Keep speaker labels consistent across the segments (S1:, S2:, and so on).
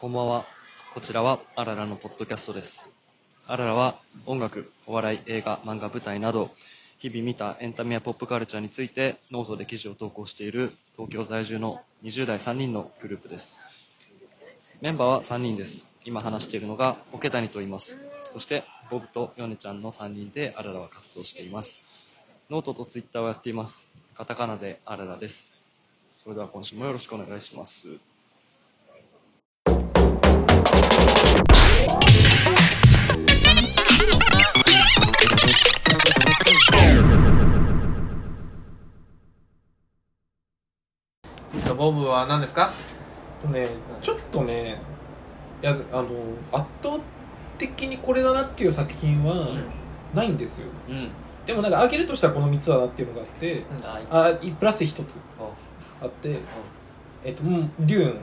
S1: こんばんは。こちらはアララのポッドキャストです。アララは音楽、お笑い、映画、漫画、舞台など、日々見たエンタメやポップカルチャーについてノートで記事を投稿している東京在住の20代3人のグループです。メンバーは3人です。今話しているのがオケ谷と言います。そして、ボブとヨネちゃんの3人でアララは活動しています。ノートとツイッターをやっています。カタカナでアララです。それでは今週もよろしくお願いします。
S2: ボブは何ですか？
S3: とねちょっとねいやあの圧倒的にこれだなっていう作品はないんですよ、
S2: うん。
S3: でもなんか開けるとしたらこの3つだなっていうのがあってあいプラス1つあってえっとうんデューン。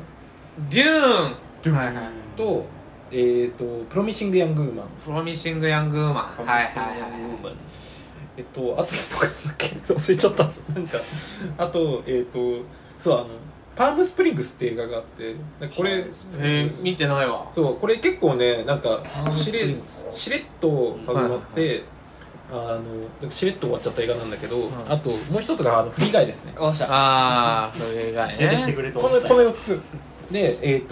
S2: デューン！はいはい。
S3: とえっとプロミシング・ヤング・ウーマン
S2: プロミシング・ヤング・ウーマンはいはい。はい
S3: えっとあと僕だっけ忘れちゃった。なんかあとえっとそうあのパームスプリングスって映画があってこれ
S2: えー、見てないわ。
S3: そうこれ結構ねなんかしれしれっと始まって、あのしれっと終わっちゃった映画なんだけど、あともう一つがあのフリーガイですね。
S4: おっしゃ
S2: ああそれがね。
S4: 出てきてくれと
S3: こ
S4: 思った
S3: のこの4つ。でえっ、ー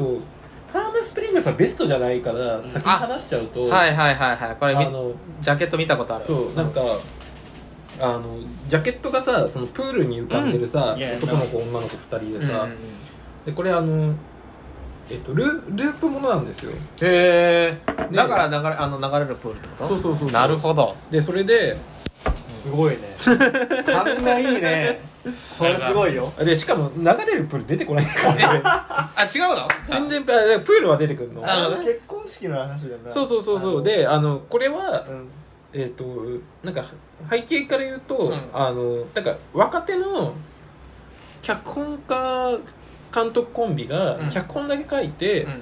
S3: ムスプリングスはベストじゃないから先に話しちゃうと、
S2: はいはいはいはい。これみ
S3: あの
S2: ジャケット見たことある。
S3: そうなんかあのジャケットがさそのプールに浮かんでるさ、
S4: うん。
S3: 男の子女の子2人でさ、
S2: うん
S3: でこれあのえっとルループものなんですよ。
S2: へえ
S3: で
S2: だから流れあの流れるプールってこと？
S3: そうそうそう。
S2: なるほど。
S3: でそれです
S4: ごいね。勘がいいね。これすごいよ。
S3: でしかも流れるプール出てこないからね。
S2: あ違うの？
S3: 全然あプールは出てくるの。
S2: なるほどね
S4: 結婚式の話だよな。
S3: そうそうそうそう。であのこれは
S4: うん。
S3: えっ、となんか背景から言うと、
S2: うん。
S3: あのなんか若手の脚本家監督コンビが
S2: うん。
S3: 脚本だけ書いて、
S2: うん。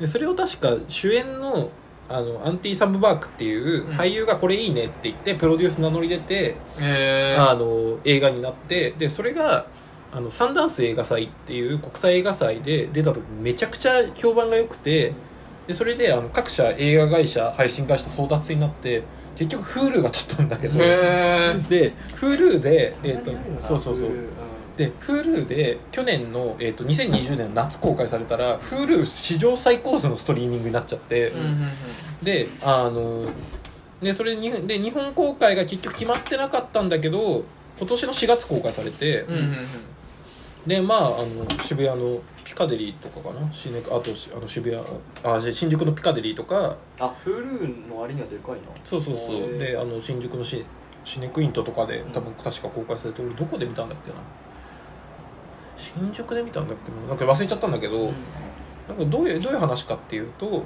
S3: でそれを確か主演のあのアンティ・サムバークっていう
S2: うん。
S3: 俳優がこれいいねって言ってプロデュース名乗り出て、あの映画になってでそれがあのサンダンス映画祭っていう国際映画祭で出た時めちゃくちゃ評判が良くてでそれであの各社映画会社配信会社と争奪になって結局 Hulu が取ったんだけど
S2: へ
S3: で Hulu で、えー、と
S4: たまにあるよな？
S3: そうそうそう。
S4: うん
S3: で Hulu で去年の、えー、と2020年の夏公開されたら Hulu 史上最高数のストリーミングになっちゃって、
S2: えうんうんうん。
S3: であのでそれにで日本公開が結局決まってなかったんだけど今年の4月公開されて、
S2: うんうんうん。
S3: でまああの渋谷のピカデリーとかかな？シネあとしあの渋谷あじ新宿のピカデリーとか。
S4: あ Hulu の割にはでかいな。
S3: そうそうそう。であの新宿のシシネクイントとかで多分確か公開されて俺どこで見たんだっけな？新宿で見たんだっけな？なんか忘れちゃったんだけど、なんかどういうどういう話かっていうと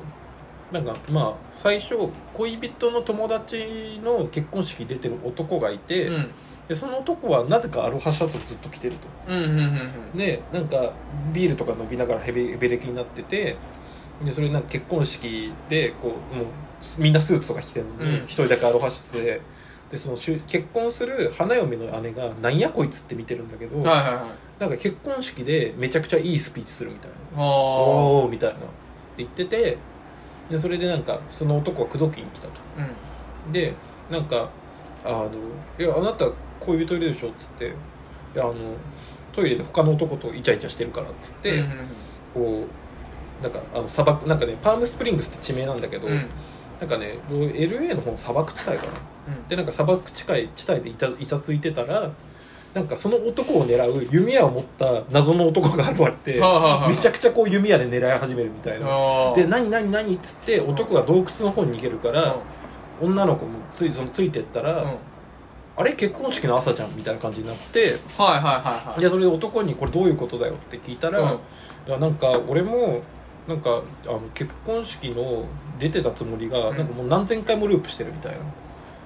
S3: なんかまあ最初恋人の友達の結婚式出てる男がいて、
S2: うん。
S3: でその男はなぜかアロハシャツをずっと着てると。
S2: うんうんうんうん。
S3: でなんかビールとか飲みながらヘベヘベレキになっててでそれなんか結婚式でこうもうみんなスーツとか着てるのに
S2: うん。
S3: 一、人だけアロハシャツででその結婚する花嫁の姉が「なんやこいつ」って見てるんだけど、
S2: はいはいはい。
S3: なんか結婚式でめちゃくちゃいいスピーチするみたいな「
S2: お
S3: おお」みたいな。って言っててでそれでなんかその男は口説きに来たと。
S2: うん。
S3: でなんかあの「いやあなた恋人いるでしょ」っつって「いやあのトイレで他の男とイチャイチャしてるから」っつって、
S2: うんうん
S3: こうなんかあの砂漠なんかねパームスプリングスって地名なんだけど、
S2: うんうん
S3: なんかね LA の方の砂漠地帯かな。でなんか砂漠地帯地帯でいたイチャついてたらなんかその男を狙う弓矢を持った謎の男が現れてめちゃくちゃこう弓矢で狙い始めるみたいな。で何何何っつって男が洞窟の方に逃げるから女の子もついそのついてったら、
S2: うん。うん
S3: あれ結婚式の朝じゃんみたいな感じになって
S2: はいはいはいはい。
S3: でそれで男にこれどういうことだよって聞いたら、
S2: うん。
S3: いやなんか俺もなんかあの結婚式の出てたつもりが、
S2: うん。
S3: なんかもう何千回もループしてるみたい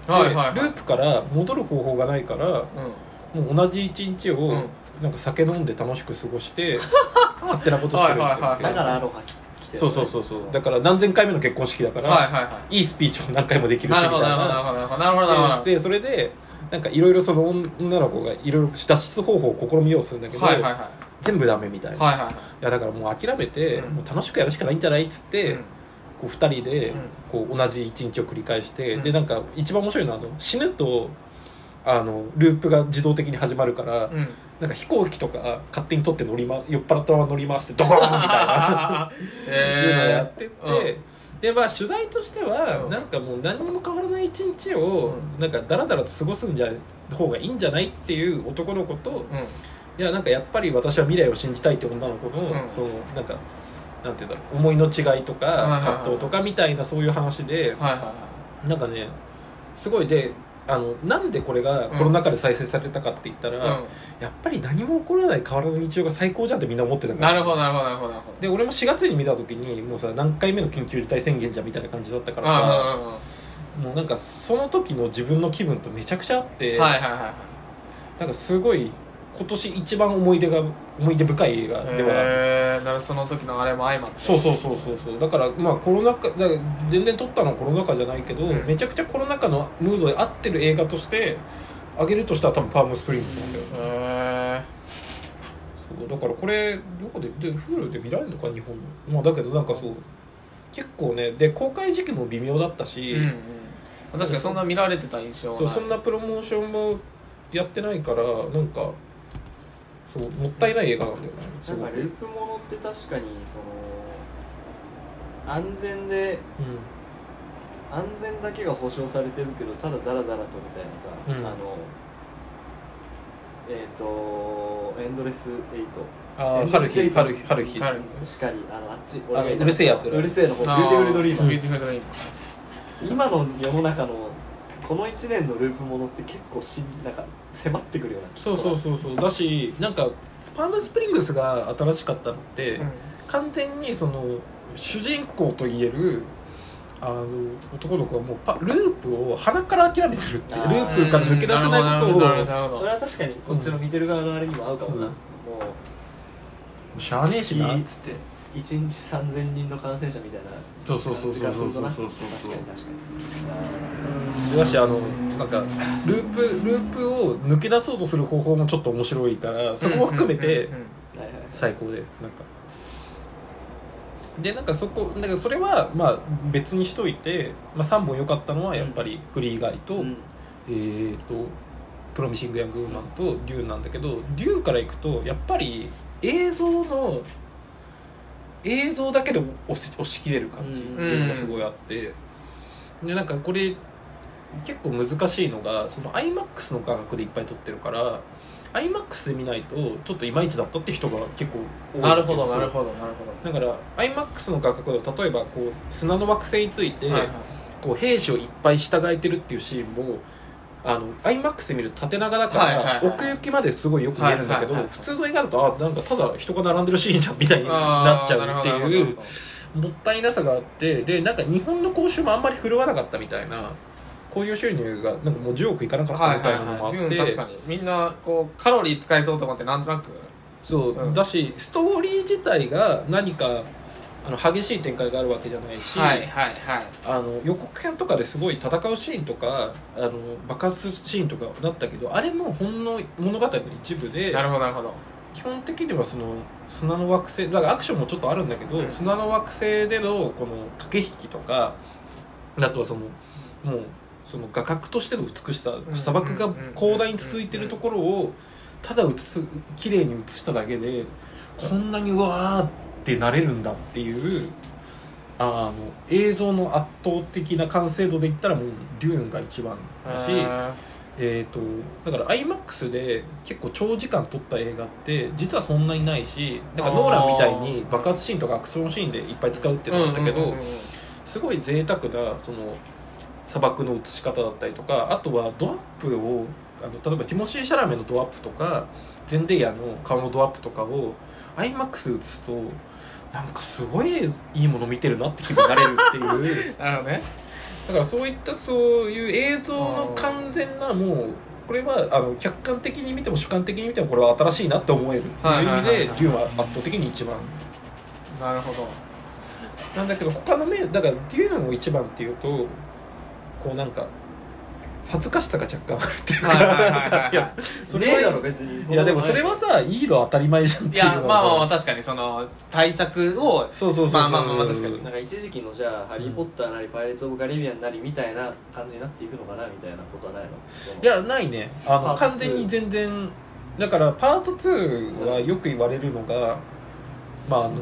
S3: な、
S2: はいはいはい。
S3: でループから戻る方法がないから
S2: うん。
S3: もう同じ一日を、
S2: うん。
S3: なんか酒飲んで楽しく過ごして 勝手なことしてるみたいな
S2: はいはいはい
S4: だからアロハ着てる
S3: そうそうそうそう。だから何千回目の結婚式だから、
S2: はいはいはい。
S3: いいスピーチを何回もできるし
S2: な
S3: みたい
S2: るほどなるほど
S3: な
S2: なるほど。なるほどなるほど。
S3: ででそれでなんかいろいろその女の子がいろいろ脱出方法を試みようとするんだけど、
S2: はいはいは
S3: 全部ダメみたいな、
S2: はいはいはい。
S3: いやだからもう諦めて、
S2: うん。
S3: もう楽しくやるしかないんじゃないっつって、
S2: うん。
S3: こう2人で
S2: うん。
S3: こう同じ一日を繰り返して、
S2: うん。
S3: でなんか一番面白いのはあの死ぬとあのループが自動的に始まるから、
S2: うん。
S3: なんか飛行機とか勝手に取って乗り、ま、酔っ払ったまま乗り回してドコーンみたいな。いうのをやってって、でまあ取材としては、
S2: うん。
S3: なんかもう何にも変わらない一日を、なんかダラダラと過ごすんじゃ方がいいんじゃないっていう男の子と、いやなんかやっぱり私は未来を信じたいって女の子の、
S2: うん。
S3: そのなんかなんていうんだろう思いの違いとか、
S2: いはいはい。
S3: 葛藤とかみたいなそういう話で、
S2: はいはいはい。
S3: なんかねすごいであのなんでこれがコロナ禍で再生されたかって言ったら、
S2: うん。
S3: やっぱり何も起こらない変わらぬ日常が最高じゃんってみんな思ってたから。
S2: なるほどなるほどなるほどなるほど。
S3: で俺も4月に見た時にもうさ何回目の緊急事態宣言じゃんみたいな感じだったからさ、
S2: あ
S3: もうなんかその時の自分の気分とめちゃくちゃあって、
S2: あはいはいはいはい。
S3: なんかすごい今年一番思い出が思い出深い映画ではある。
S2: へえなるその時のあれも相まって。
S3: そうそうそうそうそう。だからまあコロナ禍だ全然撮ったのはコロナ禍じゃないけど、
S2: うん。
S3: めちゃくちゃコロナ禍のムードで合ってる映画としてあげるとしたら多分パームスプリングスなんだよ、
S2: へ
S3: そうだからこれどこでで Hulu で見られるのか日本？のまあだけどなんかそう結構ねで公開時期も微妙だったし、
S2: えうんうん。確かにそんな見られてた印象は
S3: そうそんなプロモーションもやってないからなんかそうもったいない映画なんだよね。すごく
S1: なんかループものって確かにその安全で
S3: うん。
S1: 安全だけが保証されてるけどただダラダラとみたいなさ、
S3: うん。
S1: あのえっ、とエンドレスエイト
S3: ああ春日春日。春日。
S2: 春
S1: しかりあのあっち
S3: あのうるせえやつら。
S1: うるせえの方ビューティフルドリーマー
S2: ビューティフルドリーマ
S1: 今の世の中のこの1年のループものって結構しんなんか迫ってくるような
S3: そうそうそうそう。だしなんかパームスプリングスが新しかったのって、
S2: ー
S3: 完全にその主人公といえるあの男の子はもうパループを鼻から諦めてるってループから抜け出せないことを
S1: それは確かにこっちの見てる側のあれにも合うかもな、
S3: うん。
S1: もう
S3: しゃあねえしなっつって。
S1: 1日3000人の感染者みたいな
S3: そうそうそうそうそうそう
S1: 感
S3: そう。
S1: じがするとな確かに確かに。
S3: だしあのなんかループループを抜け出そうとする方法もちょっと面白いからそこも含めて最高ですなんか。でなんかそこだからそれはまあ別にしといて、まあ、3本良かったのはやっぱりフリーガイと、
S1: うん。
S3: えー、とプロミシング・ヤング・ウーマンとデューンなんだけどデューンからいくとやっぱり映像の映像だけで押し押し切れる感じっていうのがすごいあって、でなんかこれ結構難しいのがその iMAX の画角でいっぱい撮ってるから iMAX で見ないとちょっといまいちだったって人が結構多い
S2: なるほどなるほどなるほ
S3: だから iMAX の画角で例えばこう砂の惑星について、
S2: どはいはい。
S3: こう兵士をいっぱい従えてるっていうシーンもあの iMAX で見ると縦長だから、
S2: はいはいはい
S3: 奥行きまですごいよく見えるんだけど、
S2: はいはいはい
S3: 普通の映画だとあなんかただ人が並んでるシーンじゃんみたいになっちゃうっていうもったいなさがあってでなんか日本の講習もあんまり振るわなかったみたいな興行収入がなんかもう10億いかなかった
S2: はい
S3: みた
S2: はいいは
S3: なのもあって、
S2: いデューン確かに。みんなこうカロリー使いそうと思ってなんとなく。
S3: そう、
S2: うん。
S3: だしストーリー自体が何かあの激しい展開があるわけじゃないし、
S2: はいはいはい。
S3: あの予告編とかですごい戦うシーンとかあの爆発シーンとかだったけどあれもほんの物語の一部で
S2: なるほどなるほど。
S3: 基本的にはその砂の惑星だからアクションもちょっとあるんだけど、
S2: うん。
S3: 砂の惑星でのこの駆け引きとかあとはそのもうその画角としての美しさ
S2: ん
S3: 砂漠が広大に続いてるところをただ映す綺麗に映しただけでこんなにうわーってなれるんだっていうあの映像の圧倒的な完成度で言ったらもうデューンが一番だし。えー、とだから iMAX で結構長時間撮った映画って実はそんなにないしなんかノーランみたいに爆発シーンとかアクションシーンでいっぱい使うっていうのなんだけど、すごい贅沢なその砂漠の映し方だったりとかあとはドアップをあの例えばティモシー・シャラメのドアップとかゼンデイヤの顔のドアップとかを iMAX で映すとなんかすごいいいもの見てるなって気分になれるっていう。
S2: なるほどね。
S3: だからそういったそういう映像の完全なもうこれはあの客観的に見ても主観的に見てもこれは新しいなって思えるっていう意味でデューンは圧倒的に一番。
S2: なるほど。
S3: なんだけど他の面だからデューンを一番っていうとこうなんか恥ずかしさが若干あるっていうか、
S2: はい
S3: やそれは
S1: だろ別に
S3: いやでもそれはさいいの当たり前じゃんっていうの
S2: いやまあまあまあ
S3: あ
S2: 確かにその対策を
S3: そうそうそうそう
S2: まあまあまあ確かに。
S1: なんか一時期のじゃあ「ハリー・ポッター」なり「パイレーツ・オブ・カリビアン」なりみたいな感じになっていくのかなみたいなことはないの？
S3: いやないね。あの
S1: パート
S3: 完全に全然だからパート2はよく言われるのが、まああの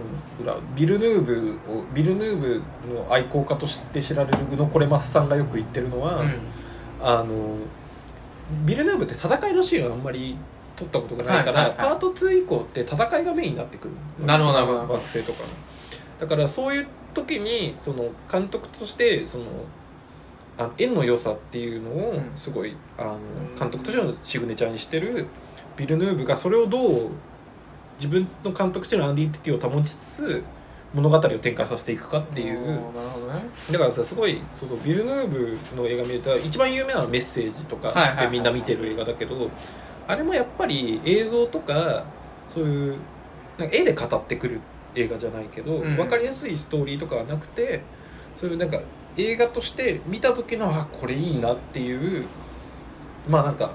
S3: ビルヌーブをビルヌーブの愛好家として知られる宇野これますさんがよく言ってるのは、
S2: うん。
S3: あのビルヌーブって戦いのシーンはあんまり撮ったことがないから、
S2: はいはいはい。
S3: パート2以降って戦いがメインになってくる。
S2: なるほどなるほど。
S3: 惑星とかのだからそういう時にその監督としてそのあの縁の良さっていうのを
S2: うん。
S3: すごい、あの監督としてのシグネチャーにしてるビルヌーブがそれをどう自分の監督とのアンディティティを保ちつつ物語を展開させていくかっていう。
S2: ね。
S3: だからさすごいそのビルヌーブの映画見ると一番有名なのは「メッセージ」とか
S2: はいはいはい
S3: でみんな見てる映画だけどあれもやっぱり映像とかそういうなんか絵で語ってくる映画じゃないけど、
S2: うん。
S3: 分かりやすいストーリーとかはなくてそういうなんか映画として見た時のあこれいいなっていうまあなんか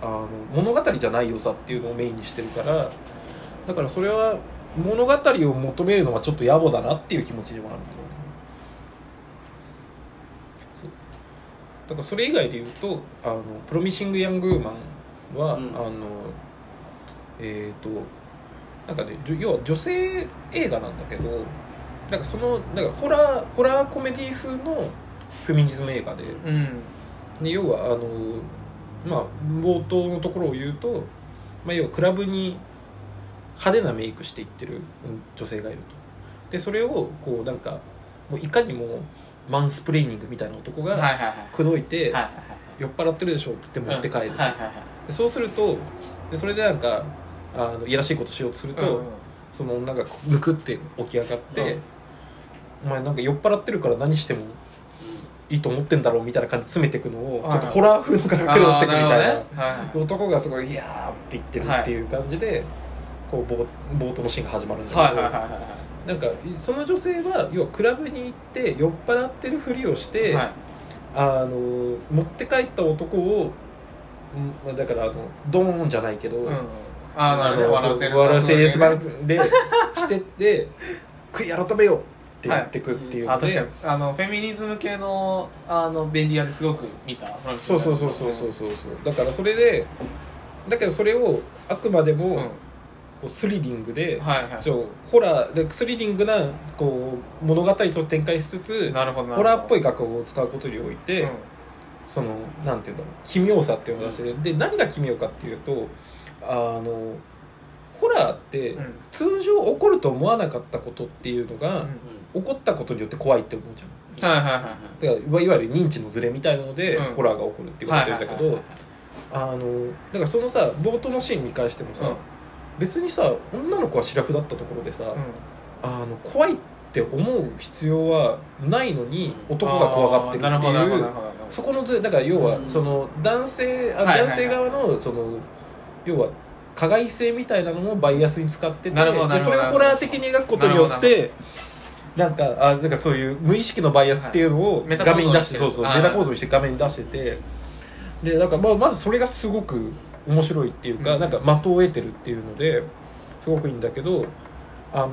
S3: あの物語じゃない良さっていうのをメインにしてるからだからそれは物語を求めるのはちょっと野暮だなっていう気持ちにもあるんだよねそう。だからそれ以外で言うと「あのプロミシング・ヤング・ウーマンは」
S1: うん。
S3: あのえっ、となんかね要は女性映画なんだけどなんかそのなんかホラーホラーコメディ風のフェミニズム映画で。
S2: うん。
S3: で要はあのまあ冒頭のところを言うと、まあ、要はクラブに派手なメイクしていってるうん女性がいると。でそれをこうなんかもういかにもマンスプレーニングみたいな男が口説いて、酔っ払ってるでしょっつって持って帰る、でそうするとでそれでなんかあのいやらしいことしようとすると、
S2: うん
S3: その女がむくって起き上がって、
S2: うん。
S3: お前なんか酔っ払ってるから何してもいいと思ってんだろうみたいな感じで詰めていくのを
S2: はい
S3: ちょっとホラー風の価格で持ってくみたいな。
S2: ね。はいはい。
S3: 男がすごい「いやー」って言ってるっていう感じで、こう冒冒頭のシーンが始まるんだけど、
S2: はいはいはいは
S3: なんかその女性は要はクラブに行って酔っ払ってるふりをして、
S2: いはい。
S3: あの持って帰った男をうんだからあのドーンじゃないけど、
S2: うんああなるほど。笑うセールス
S3: 笑うセールスマ
S2: ン
S3: ンでしてって「食い改めよ!」って言ってくっていうので、
S2: あ確かに。あのフェミニズム系のあの便利屋ですごく見た。
S3: そうそうそうそうそうそうそう。だからそれでだけどそれをあくまでも、
S2: うん
S3: こうスリリングで、
S2: はいはい。
S3: そうホラーでスリリングなこう物語と展開しつつホラーっぽい楽譜を使うことにおいて、
S2: うん。
S3: そのなんていうんだろう奇妙さっていうのを出してて、で何が奇妙かっていうとあのホラーって
S2: うん。
S3: 通常起こると思わなかったことっていうのが、起こったことによって怖いって思うじゃん。
S2: はいはいはいはい。
S3: だからいわゆる認知のズレみたいなので、
S2: うん。
S3: ホラーが起こるって言われてるんだけど、あのだからそのさ冒頭のシーン見返してもさ、
S2: はい
S3: 別にさ女の子はシラフだったところでさ、
S2: うん。
S3: あの怖いって思う必要はないのに男が怖がってるっていうそこのずれだから要は
S1: うん。
S3: その男性あ男性側のその要は加害性みたいなのもバイアスに使っててでそれをホラー的に描くことによってなんかあなんかそういう無意識のバイアスっていうのを画面に出してそうそう
S2: はい
S3: メタ構造にして画面に出してて。でなんかまあまずそれがすごく面白いっていうか、
S2: うん。
S3: なんか的を得てるっていうのですごくいいんだけどあの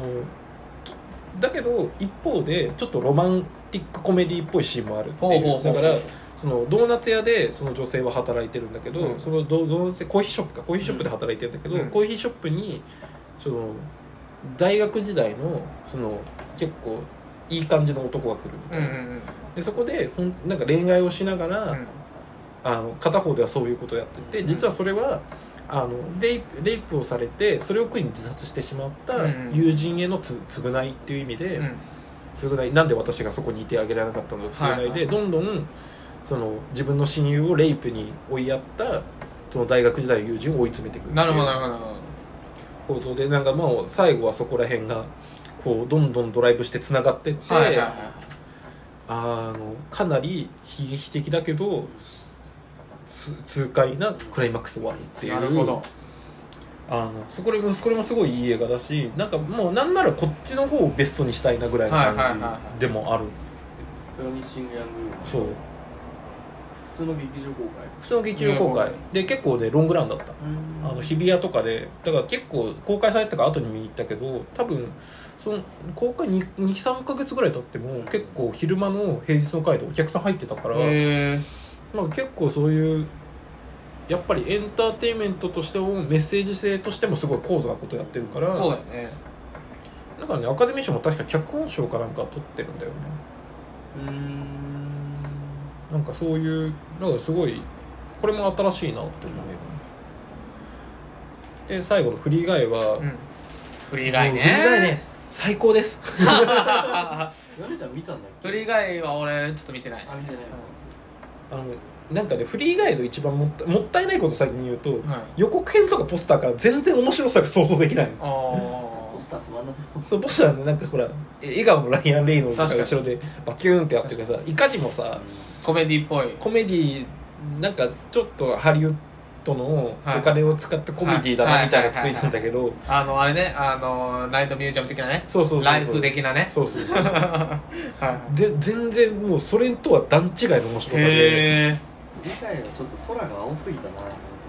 S3: だけど一方でちょっとロマンティックコメディっぽいシーンもあるっていう。だからそのドーナツ屋でその女性は働いてるんだけど、
S2: うん。
S3: そのドドーナツコーヒーショップかコーヒーショップで働いてるんだけど、
S2: うん。
S3: コーヒーショップにその大学時代のその結構いい感じの男が来るみたいな、
S2: うんうんうん。
S3: でそこでほんなんか恋愛をしながら、
S2: うん
S3: あの片方ではそういうことをやってて実はそれはあのレイプレイプをされてそれを苦に自殺してしまった
S2: うん。
S3: 友人へのつ償いっていう意味で、
S2: うん。
S3: 償いなんで私がそこにいてあげられなかったのか償いで、
S2: はいはい。
S3: どんどんその自分の親友をレイプに追いやったその大学時代の友人を追い詰めていくっていう
S2: なるほどなるほどなるほど。
S3: 構造でなんかもう最後はそこら辺がこうどんどんドライブしてつながってって、
S2: はいはいはい
S3: あのかなり悲劇的だけどす痛快なクライマックスで終わるっていう。
S2: なるほど。
S3: あのそこれもこれもすごいいい映画だしなんかもうなんならこっちの方をベストにしたいなぐらいの
S2: はいはいはい
S3: 感
S2: は
S3: じでもある。
S1: プロミッシング・ヤング・
S3: そう。
S1: 普通の劇場公開。
S3: 普通の劇場公開。で結構ねロングランだった。あの日比谷とかで。だから結構公開されたから後に見に行ったけど多分その公開23か月ぐらい経っても結構昼間の平日の回でお客さん入ってたから、
S2: へ
S3: まあ、結構そういうやっぱりエンターテインメントとしてもメッセージ性としてもすごい高度なことやってるから
S2: えそうだよね。
S3: だからねアカデミー賞も確か脚本賞かなんか取ってるんだよね。
S1: うん。
S3: なんかそういうなんかすごいこれも新しいなって思うけどで最後のフリーガイは、
S2: うん。フリーガイね。
S3: フリーガイね。最高です。
S1: ヨネちゃん見たんだっけ？
S2: フリーガイは俺ちょっと見てない。
S1: あ見てない
S3: あのなんかねフリーガイの一番もったもったいないこと先に言うと、
S2: はい。
S3: 予告編とかポスターから全然面白さが想像できないの。
S2: あ
S1: ポスターつまんなさそう。
S3: そうポスターねなんかほらえ笑顔のライアン・レイノルズが
S2: 確かに。
S3: 後ろでバキューンってやってるからさいかにもさ
S2: あコメディっぽい。
S3: コメディなんかちょっとハリウッドのお
S2: はい。
S3: 金を使ったコメディだ
S2: は
S3: ない。みたいな作りなんだけど。
S2: あのあれねあのナイトミュージアム的なね。
S3: そうそうそうそう。
S2: ライフ的なね。
S3: そうそうそう
S2: はい
S3: で全然もうそれとは段違いの面白さで。
S2: へえ
S1: 次回のちょっと空が青すぎたなポ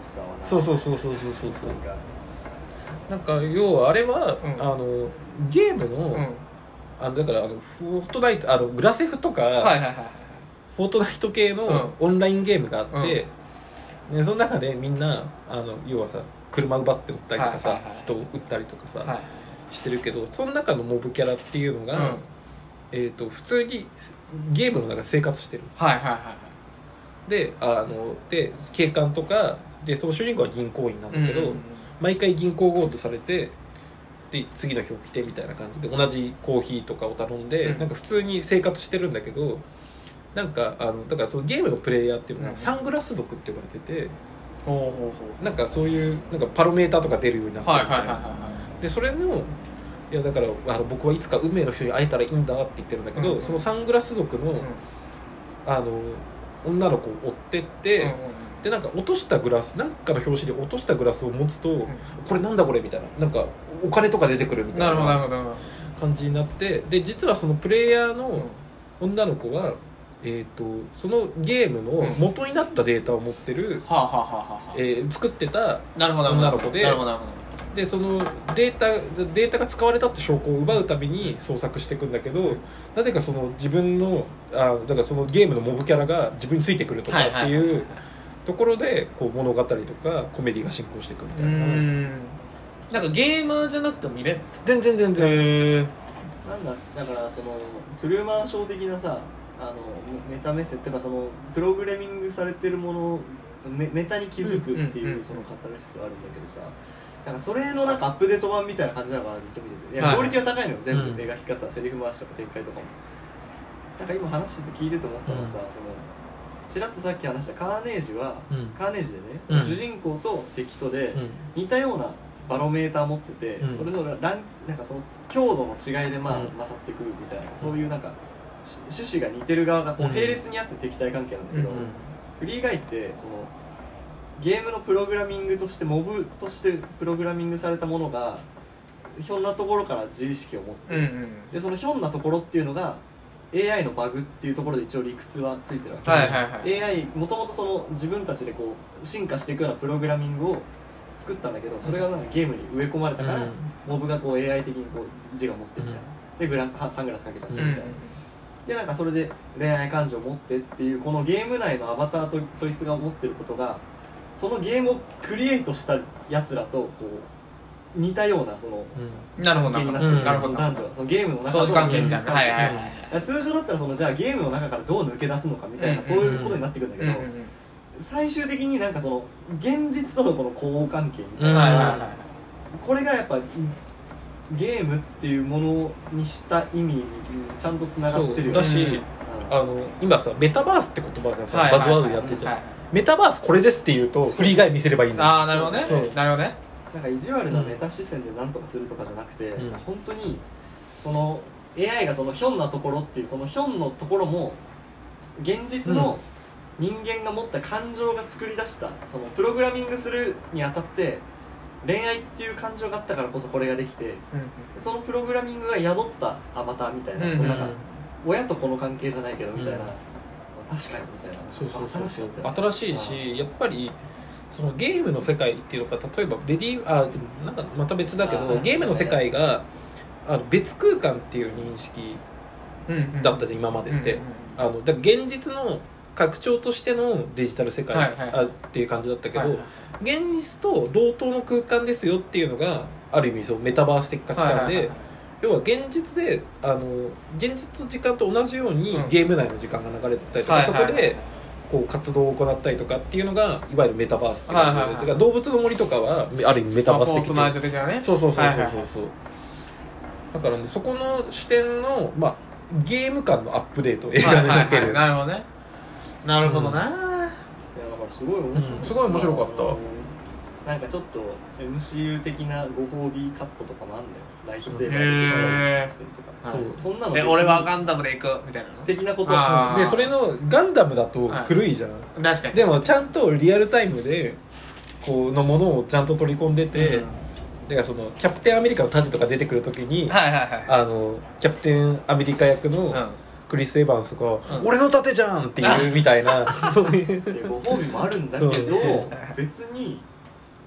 S1: スターはな。
S3: そうそうそうそうそうそう。そうなんか要はあれは、
S2: うん。
S3: あのゲームの,、
S2: うん。
S3: あのだからあのフォートナイトあのグラセフとか、
S2: はいはいはいはい。
S3: フォートナイト系のオンラインゲームがあって、でその中でみんなあの要はさ車奪って乗ったりとかさ、
S2: はいはいはい
S3: 人を撃ったりとかさ、
S2: はい。
S3: してるけどその中のモブキャラっていうのが、
S2: うん。
S3: えー、と普通にゲームの中で生活してる。
S2: はいはいはい。
S3: であので警官とかでその主人公は銀行員なんだけど、
S2: うんうんうん。
S3: 毎回銀行強盗されてで次の日起きてみたいな感じで同じコーヒーとかを頼んで、
S2: うん。
S3: なんか普通に生活してるんだけどなんかあのだからそのゲームのプレイヤーっていうのは
S2: うん。
S3: サングラス族って呼ばれてて、
S2: ほうほうほ
S3: なんかそういうなんかパロメーターとか出るようにな
S2: う
S3: ってるみたいでそれのいやだからあの僕はいつか運命の人に会えたらいいんだって言ってるんだけど、
S2: うんうん
S3: そのサングラス族の,、
S2: いうん。
S3: あの女の子を追ってって、
S2: うんうん
S3: でなんか落としたグラスなんかの表紙で落としたグラスを持つと、これなんだこれみたいななんかお金とか出てくるみた
S2: ないな
S3: 感じになってで実はそのプレイヤーの女の子は、えー、とそのゲームの元になったデータを持ってる、
S2: どはあはあはあはあ。
S3: えー作ってた
S2: なるほどなるほど。
S3: 女の子で
S2: なるほどなるほ
S3: でそのデータデータが使われたって証拠を奪うために捜索していくんだけどなぜかその自分のあだからそのゲームのモブキャラが自分についてくると
S2: ど
S3: かって
S2: はい
S3: うところでこう物語とかコメディが進行していくみ
S2: う
S3: たいな。
S2: ん。なんかゲームじゃなくても見れる
S3: 全然全然。
S2: へえ
S1: なんだだからそのトゥルーマンショー的なさあのメタメッセっていうかそのプログラミングされてるものメメタに気づくっていうそのカタルシスはあるんだけどさ。なんかそれのなんかアップデート版みたいな感じなのかな実際見てて。い。や
S2: はい
S1: クオリティは高いのよ全部
S3: うん
S1: 描き方、セリフ回しとか展開とかもなんか今話してて聞いてて思ってたのがさ、そのちらっとさっき話したカーネージは、
S3: うん。
S1: カーネージでね、
S3: うん。
S1: 主人公と敵とで、
S3: うん。
S1: 似たようなバロメーター持ってて、
S3: うん。
S1: それのランなんかその強度の違いでまあ、
S3: うん。
S1: 勝ってくるみたいなそういうなんかし趣旨が似てる側がこう
S3: うん。
S1: 並列にあって敵対関係なんだけど、
S3: うん
S1: フリーガイってそのゲームのプログラミングとしてモブとしてプログラミングされたものがひょんなところから自意識を持ってる、
S2: うんうん。
S1: でそのひょんなところっていうのが AI のバグっていうところで一応理屈はついてるわけ、
S2: はいはいはい。
S1: AI もともとその自分たちでこう進化していくようなプログラミングを作ったんだけどそれがなんかゲームに植え込まれたから、
S3: うん。
S1: モブがこう AI 的にこう自我を持ってみたいな、でグラはサングラスかけちゃってみたいな、でなんかそれで恋愛感情を持ってっていうこのゲーム内のアバターとそいつが持ってることがそのゲームをクリエイトしたやつらとこう似たようなその
S2: なるほどなるほど。
S1: なる
S2: ほど
S1: 男女はそのゲームの中
S2: 相似関係みたいな
S1: 現実関係
S2: はいはいはい。
S1: だから通常だったらそのじゃあゲームの中からどう抜け出すのかみたいな、
S2: うん
S1: そういうことになってくるんだけど、
S2: うんうん
S1: 最終的になんかその現実とのこの交互関係みたい
S2: うん
S1: な、
S2: はいはいはい。
S1: これがやっぱゲームっていうものにした意味にちゃんとつながってるよね。
S3: だし
S1: うん。
S3: あの今さメタバースって言葉がさ、
S2: はい
S3: バズワードでやってるじゃん、
S2: はい。
S3: メタバースこれですって言うとフリーガイ見せればいいんだよ。
S2: ああなるほどね。
S3: そう。
S2: なるほどね。
S1: なんか意地悪なメタ視線で何とかするとかじゃなくて、
S3: うん。
S1: 本当にその AI がそのひょんなところっていうそのひょんのところも現実の人間が持った感情が作り出したそのプログラミングするにあたって恋愛っていう感情があったからこそこれができてそのプログラミングが宿ったアバターみたいな、
S2: うん
S1: そのなんか
S3: うん
S1: 親と子の関係じゃないけどみたいな、
S3: うん。
S1: 確かにみたいな。
S3: そうそうそう
S1: 新しい
S3: しいしやっぱりそのゲームの世界っていうのが例えばレディーあでもなんかまた別だけどゲームの世界があの別空間っていう認識
S2: うん
S3: だったじゃん今までって、
S2: うん。
S3: あのだから現実の拡張としてのデジタル世界、
S2: はいはい
S3: あっていう感じだったけど、
S2: はいはい
S3: 現実と同等の空間ですよっていうのがある意味そうメタバース的価値観で、
S2: はいはいはい
S3: 要は現実であの現実の時間と同じように
S2: うん。
S3: ゲーム内の時間が流れてたりとか、
S2: はいはいはい。
S3: そこでこう活動を行ったりとかっていうのがいわゆるメタバースっていう
S2: はいはい。はい
S3: 動物の森とかはある意味メタバース的
S2: なね。
S3: そうそうそうそうそう。だからねそこの視点の、まあ、ゲーム感のアップデートを映画
S2: はいはいはい。
S3: で受ける
S2: なるほどねなるほどな、
S1: いやだからすごい面白い、
S3: うん。すごい面白かった。
S1: うんなんかちょっと MCU 的なご褒美カットとかもあんだよ。ライトセー。バー
S2: へ
S1: とか。
S3: そう。
S1: そんなの
S2: え俺はガンダムで行く。みたいなの？
S1: 的なこと
S2: あー。
S3: でそれのガンダムだと古いじゃん、
S2: 確かに。
S3: でもちゃんとリアルタイムでこうのものをちゃんと取り込んでて、
S2: うん。
S3: だからそのキャプテンアメリカの盾とか出てくるときに、
S2: はいはいはい。
S3: あのキャプテンアメリカ役の
S2: うん
S3: クリス・エヴァンスが「
S2: うん。
S3: 俺の盾じゃん!」っていうみたいな そういう。
S1: でご褒美もあるんだけど
S3: そう。
S1: 別に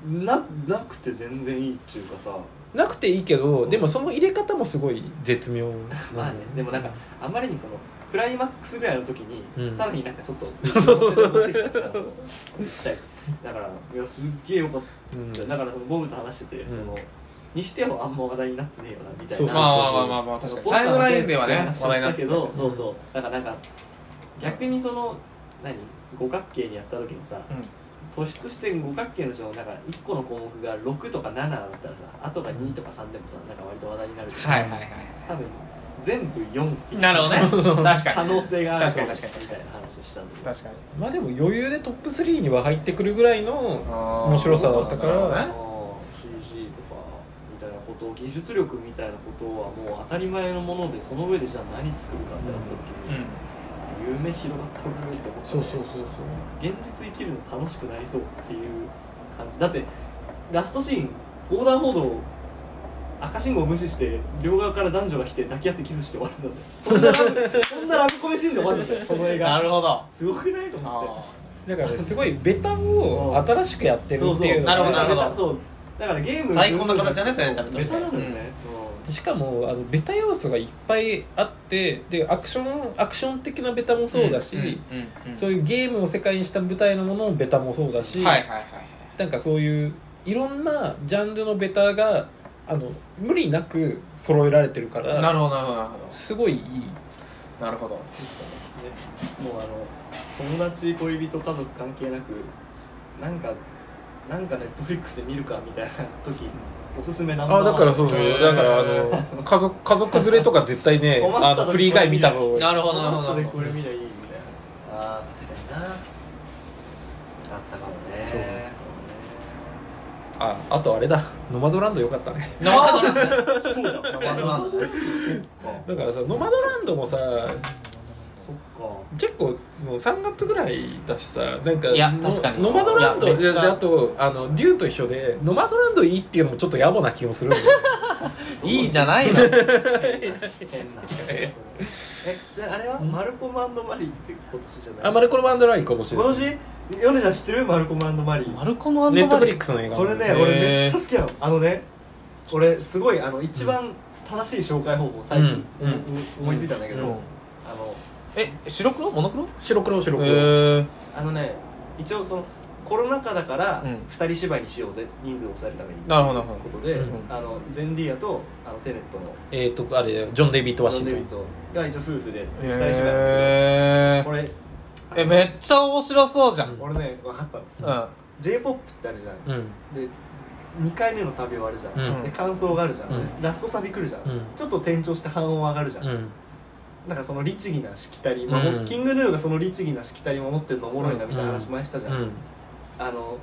S1: ななくて全然いいっていうかさ。
S3: なくていいけどでもその入れ方もすごい絶妙
S1: まあねでもなんかあんまりにそのクライマックスぐらいの時に、
S3: うん。
S1: さらになんかちょっと
S3: そうそうそう。
S1: 持ってきたからそうしたいです。だからいやすっげえよかった、
S3: うん。
S1: だからそのボブと話してて、
S3: ん。
S1: そのにしてもあんま話題になってねえよなみたいな。
S3: そうそう
S2: まあまあまあまあまあ確かに。タイムラインではね話題になっ
S1: た。けどそうそう。だからなんか逆にその何？五角形にやった時のさ突出して五角形のうちのなんか1個の項目が6とか7だったらさあとが2とか3でもさなんか割と話題になるけど、
S2: はいはいはい
S1: 多分全部4っていう
S2: なるほどね。確か
S1: 可
S2: に
S1: 能性がある
S2: 確かに確かに。
S1: みたいな話をしたんだ
S2: 確かに。
S3: まあでも余裕でトップ3には入ってくるぐらいの面
S2: 面
S3: 白さだったから
S2: ね
S1: こと技術力みたいなことはもう当たり前のものでその上でじゃあ何作るかってなった時に、夢広がってるって思った
S3: そうそうそうそう。
S1: 現実生きるの楽しくなりそうっていう感じ。だってラストシーン横断歩道赤信号を無視して両側から男女が来て抱き合ってキスして終わるんだぜ。そんなラブ そんなラブコメシーンで終わるんだぜその映
S2: な
S1: 画
S2: るほど。
S1: すごくないと思って。
S2: あ
S3: だからねすごいベタを新しくやってるっていうの
S2: なるほどなるほど。
S1: そうだからゲーム
S2: 最高の形だねそれエンタメとして
S1: ベタなのよね、
S3: しかもあのベタ要素がいっぱいあってでアクションアクション的なベタもそうだし、
S2: んうんうん
S3: そういうゲームを世界にした舞台のものもベタもそうだし、
S2: はいはいはいはい。
S3: なんかそういういろんなジャンルのベタがあの無理なく揃えられてるから
S2: なるほどなるほどなるほ
S3: すごいいい。
S2: どなるほど。
S1: ね。もうあの友達恋人家族関係なくなんかなんかネットフリックスで見るかみたいな時おすすめナンバ
S3: あだからそうそう。
S2: へー
S3: だからあの家族家族連れとか絶対ね
S1: 困った時
S3: あのフリーガイ見た方がいい
S2: なるほどなるほ
S1: 後
S2: どなるほど。
S1: でこれ見りゃいいみたいなあー確かにな。あったかもね。
S3: そう。
S1: ね
S3: ああとあれだ。ノマドランドよかったね。
S2: ノマドランド。ね
S1: そうじゃん
S2: ノマドランドね。
S3: だからさノマドランドもさ
S1: そっか
S3: 結構その3月ぐらいだしさなんか
S2: いや
S3: の
S2: 確かに。
S3: ノマドランド
S2: いやめっちゃ。
S3: であとあのデューンと一緒でノマドランドいいっていうのもちょっと野暮な気もするんだよ
S2: いいじゃないの。
S1: 変なえじゃああれは？マルコムマリーって今年じゃない？
S3: あマルコルマンドラリー今年です。
S1: 今年？米ちゃん知ってる？マルコムマリー
S2: マルコム
S3: ネットフリッ
S2: ク
S3: クスの映画
S1: これね俺めっちゃ好きなの。あのね俺すごいあの一番正しい紹介方法最近
S3: う
S1: 思思いついたんだけど、
S2: え白黒？モノクロ？
S3: 白黒白黒、
S2: へえ
S1: あのね一応そのコロナ禍だから
S2: うん。
S1: 二人芝居にしようぜ。人数を抑えるために。
S2: なるほどなるほど。
S1: ことで、
S3: うん
S1: あのゼンディアとあのテネットの。
S3: えっ、とあれジョン・デイビッド・ワシントン。
S1: ジョン・デイビッドが一応夫婦で二人芝居
S2: へえ
S1: これ
S2: えめっちゃ面白そうじゃん。
S1: 俺ね分かったの。
S2: うん。
S1: J p o p ってあるじゃん。
S3: うん。
S1: で2回目のサビ終わるじゃん、
S3: うん。
S1: で感想があるじゃん、
S3: うん。
S1: でラストサビ来るじゃん、
S3: うん。
S1: ちょっと転調して半音上がるじゃん、
S3: うん
S1: なんかその律儀なしきたり、まあ
S3: うん。
S1: キングヌーがその律儀なしきたり守ってるのおもろいなみたいな話前したじゃん、
S3: うん。
S1: あの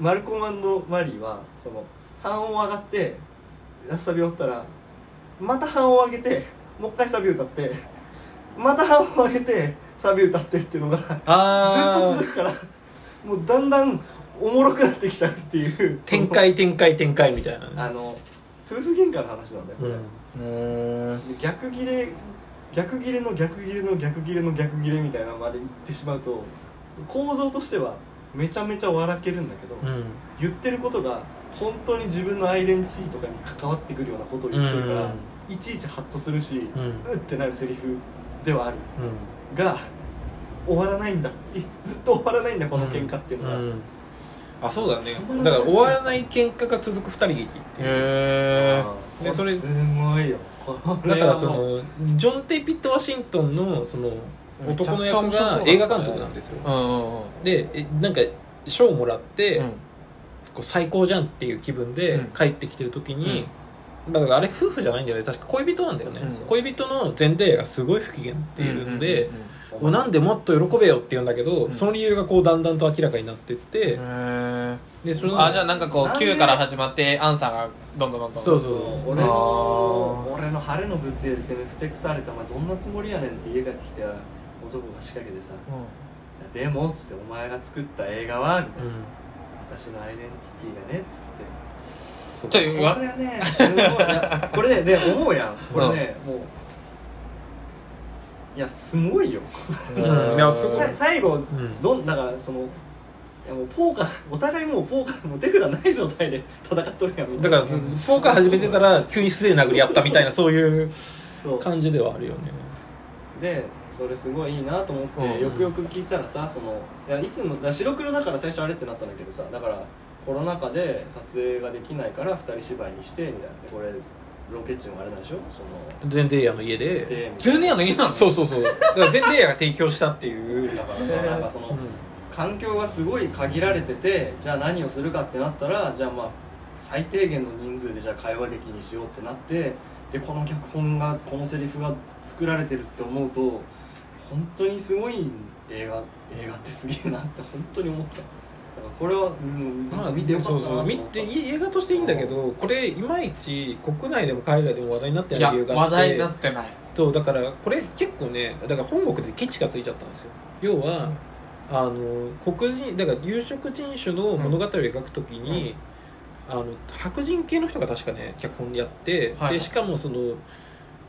S1: マルコムマリーはその半音上がってラストサビ終わったらまた半音上げてもう一回サビ歌ってまた半音上げてサビ歌ってっていうのがずっと続くからもうだんだんおもろくなってきちゃうっていう。
S3: 展開展開展開みたいなね。
S1: あの夫婦喧嘩の話なんだよ、これ。
S3: うん。
S1: 逆ギレ逆切れの逆切れの逆切れの逆切れみたいなのまで行ってしまうと構造としてはめちゃめちゃ笑けるんだけど、
S3: うん。
S1: 言ってることが本当に自分のアイデンティティとかに関わってくるようなことを言ってるから、いちいちハッとするし、う
S3: うん
S1: ってなるセリフではある。
S3: うん。
S1: が終わらないんだ。いずっと終わらないんだこの喧嘩っていうのが、
S3: うん。あそうだね。だから終わらない喧嘩が続く二人劇っていう。
S2: へ
S1: あー
S3: でそれ
S1: すごいよ。
S3: だからそのジョン・テイ・ピット・ワシントンのその男の役が映画監督なんですよ。でえなんか賞をもらって、
S2: うん。
S3: こう最高じゃんっていう気分で
S2: うん。
S3: 帰ってきてる時に、だからあれ夫婦じゃないんだよね。確か恋人なんだよね、
S2: うん
S3: 恋人の前提がすごい不機嫌っていうんで、
S2: う
S3: なんでもっと喜べよって言うんだけど、
S2: うん。
S3: その理由がこうだんだんと明らかになってって、
S2: へ
S3: でその
S2: あじゃあなんかこう
S1: なんで
S2: Q から始まってアンサーがどんどんどんどん
S3: そう
S1: そう俺の俺の晴れのぶってでふてくされてお前どんなつもりやねんって家帰ってきて男が仕掛けてさ
S2: う「
S1: でも」っつって「お前が作った映画は」みたいな、
S3: うん。
S1: 私のアイデンティティがねっつって。これねすごいこれねね思うやん。これね、もういやすごいよ。
S3: うん。いやすごい。
S1: さ最後
S3: うん。
S1: どんだからそのいやもうポーカー お互いもうポーカーもう手札ない状態で戦っとるやんみたいな。
S3: だからポーカー始めてたら急に素手で殴り合ったみたいなそういう
S1: そう。
S3: 感じではあるよね。
S1: でそれすごいいいなと思って、
S2: うん
S1: よくよく聞いたらさそのいやいつもだ白黒だから最初あれってなったんだけどさだからコロナ禍で撮影ができないから二人芝居にしてみたいな。でこれロケ地もあれなんでしょ？その
S3: ゼンデイヤの家で。
S1: で
S2: 全然やの家なの？
S3: そうそうそう。だからゼンデイヤが提供したっていう。
S1: だからさなんかその、
S3: うん
S1: 環境がすごい限られててじゃあ何をするかってなったらじゃあまあ最低限の人数でじゃあ会話劇にしようってなってでこの脚本がこのセリフが作られてるって思うと本当にすごい映画映画ってすげえなって本当に思った。だからこれは、うん、
S3: まあ
S1: 見てよかったなと思った。
S3: そうそう見ていい映画としていいんだけどこれいまいち国内でも海外でも話題になってない理由があって
S2: 話題になってない。
S3: そうだからこれ結構ねだから本国でケチがついちゃったんですよ。要は、あの黒人だから有色人種の物語を描くときに、あの白人系の人が確かね脚本やって、
S2: はい。
S3: でしかもその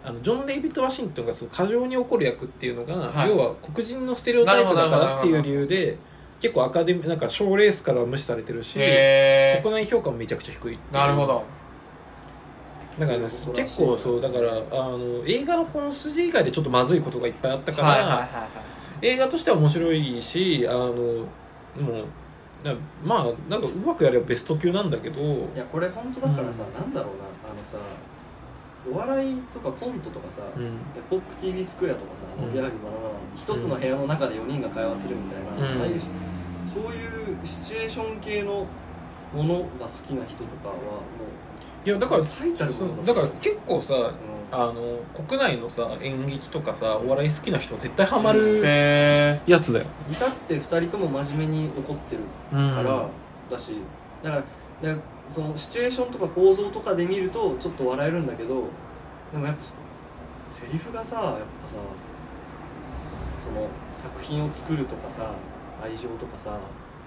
S3: あのジョン・デイビッド・ワシントンがその過剰に怒る役っていうのが、
S2: はい。
S3: 要は黒人のステレオタイプだからっていう理由で結構アカデミーなんか賞レースからは無視されてるし
S2: へ
S3: 国内評価もめちゃくちゃ低い
S2: なるほど。
S3: だからね結構そうだからあの映画の本筋以外でちょっとまずいことがいっぱいあったから、
S2: はいはいはいはい
S3: 映画としては面白いしあのもうなまあなんかうまくやればベスト級なんだけど。
S1: いやこれ本当だからさ、なんだろうなあのさお笑いとかコントとかさ、
S3: うん。
S1: でポップ TV スクエアとかさ、
S3: うん。
S1: やはりバナナ一つの部屋の中で4人が会話するみたいな、
S3: うん。
S1: ああいうしそういうシチュエーション系のものが好きな人とかはも
S3: いやだから
S1: う最たる
S3: だから結構さ
S1: う
S3: あの国内のさ演劇とかさお笑い好きな人は絶対ハマる
S2: へ
S3: やつだよ、
S1: ん、至って2人とも真面目に怒ってる
S3: うん。
S1: からだし、だからでそのシチュエーションとか構造とかで見るとちょっと笑えるんだけどでもやっぱセリフがさやっぱさその作品を作るとかさ愛情とかさ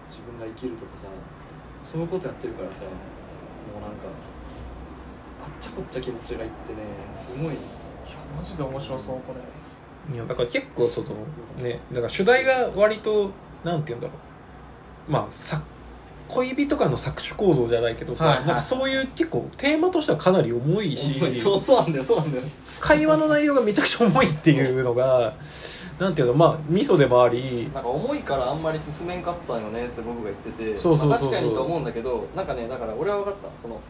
S1: 自分が生きるとかさそういうことやってるからさもうなんかあっちゃこっちゃ気持ちがいってねすごい。
S2: いやマジで面白そうこれ。
S3: いやだから結構そのねだから主題が割となんて言うんだろう。まあさ恋人間の搾取構造じゃないけどさ、
S2: はいはい。
S3: なんかそういう結構テーマとしてはかなり重いし
S1: 重い。そうそうなんだよそうなんだよ。
S3: 会話の内容がめちゃくちゃ重いっていうのがなんていうのまあミソでもあり。
S1: なんか重いからあんまり進めんかったんよねって僕が言ってて
S3: そうそうそうそう。
S1: まあ確かにと思うんだけどなんかねだから俺は分かった。その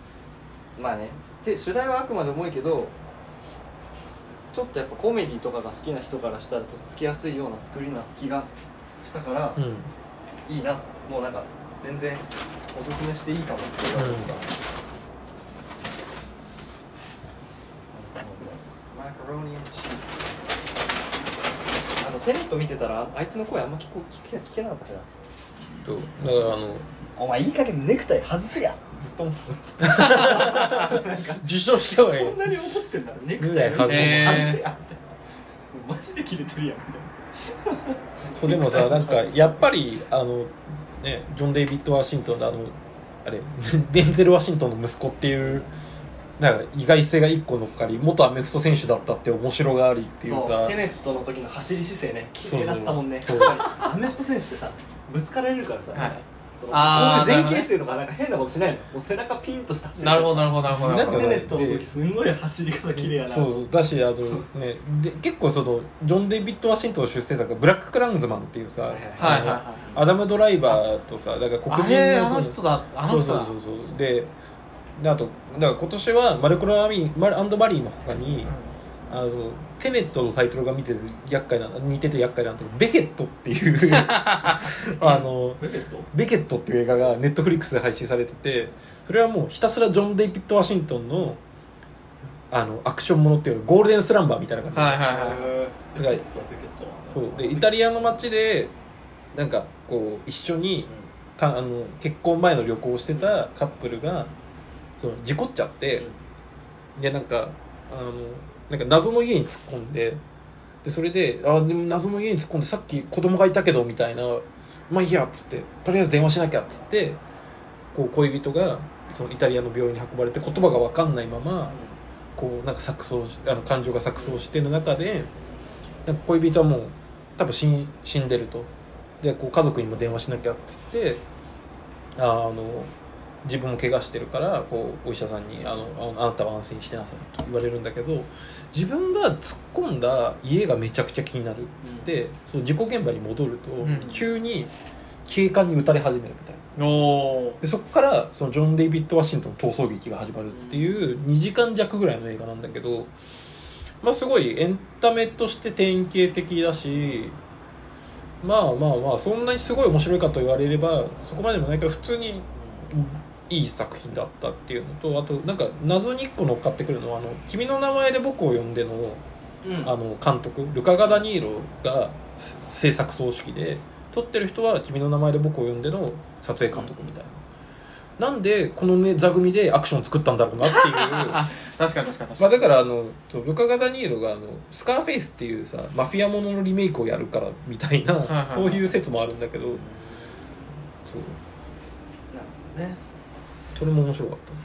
S1: まあね。て主題はあくまで重いけどちょっとやっぱコメディとかが好きな人からしたらとっつきやすいような作りな気がしたから
S3: うん。
S1: いいな。もうなんか全然おすすめしていいかもって言われた、マカロニチーズ。あのテネット見てたらあいつの声あんま聞こ聞け聞けなかったしな
S3: とだからあの
S1: お前いい加減ネクタイ外すやずっと思ってた。
S3: 受賞式は
S1: そんなに怒ってんだネクタイ
S3: ね
S1: 外せや。みたいなマジで切れてるやん。みたい
S3: そうでもさなんかやっぱりあのねジョン・デイビッド・ワシントンのあのあれデンゼル・ワシントンの息子っていうなんか意外性が一個乗っかり元アメフト選手だったって面白がありっていうさ。
S4: そうテネットの時の走り姿勢ね綺麗だったもんね。アメフト選手ってさぶつかられるからさ、
S2: はいあー
S4: こういう前傾姿勢とかなんか変なことしないの？もう背中ピンとした走り
S2: なるほどなるほどなるほど。なるほど
S4: テネットの時すんごい走り方綺麗やな。
S3: そうだしあのねで結構そのジョン・デイビッド・ワシントンの出世作がブラック・クランズマンっていうさ、
S4: はい
S2: はいはい
S3: アダム・ドライバーとさだから黒
S2: あ
S3: 人
S2: れあの人だ。あの人だ。
S3: そうそうそうそう。でであとだから今年はマルコロアミマルアンドバリーの他に、あのテネットのタイトルが見てて厄介な似てて厄介なんだけどベケットっていう あの
S4: ベケット？
S3: ベケットっていう映画がネットフリックスで配信されててそれはもうひたすらジョン・デイビッド・ワシントンのあのアクションものっていうかゴールデンスランバーみたいな感じで、
S2: はいはいはい
S3: だから
S4: ベケット
S3: そう。でイタリアの街でなんかこう一緒にたあの結婚前の旅行をしてたカップルがその事故っちゃって、でなんかあのなんか謎の家に突っ込んででそれであでも謎の家に突っ込んでさっき子供がいたけどみたいなまあいいやっつってとりあえず電話しなきゃっつってこう恋人がそのイタリアの病院に運ばれて言葉が分かんないままこうなんか錯綜しあの感情が錯綜してる中でなんか恋人はもう多分死ん死んでると。でこう家族にも電話しなきゃっつってああの自分も怪我してるからこうお医者さんにあのあ「あなたは安心してなさい」と言われるんだけど自分が突っ込んだ家がめちゃくちゃ気になるっつって、その事故現場に戻ると、
S2: ん。
S3: 急に警官に撃たれ始めるみたいな。でそこからそのジョン・デイビッド・ワシントンの逃走劇が始まるっていう2時間弱ぐらいの映画なんだけど、まあ、すごいエンタメとして典型的だしまあまあまあそんなにすごい面白いかと言われればそこまでもないから普通にいい作品だったっていうのとあとなんか謎に1個乗っかってくるのは「あの君の名前で僕を呼んでの」
S4: うん。
S3: あの監督ルカ・ガダニーロが制作総指揮で撮ってる人は「君の名前で僕を呼んで」の撮影監督みたいな、なんでこのね座組でアクション作ったんだろうなっていう。
S2: あ 確かに確かに確
S3: ま
S2: かに。
S3: あだからあのそうルカ・ガダニーロがあのスカーフェイスっていうさマフィアもののリメイクをやるからみたいな、そういう説もあるんだけどそう。
S4: ね
S3: それも面白かった。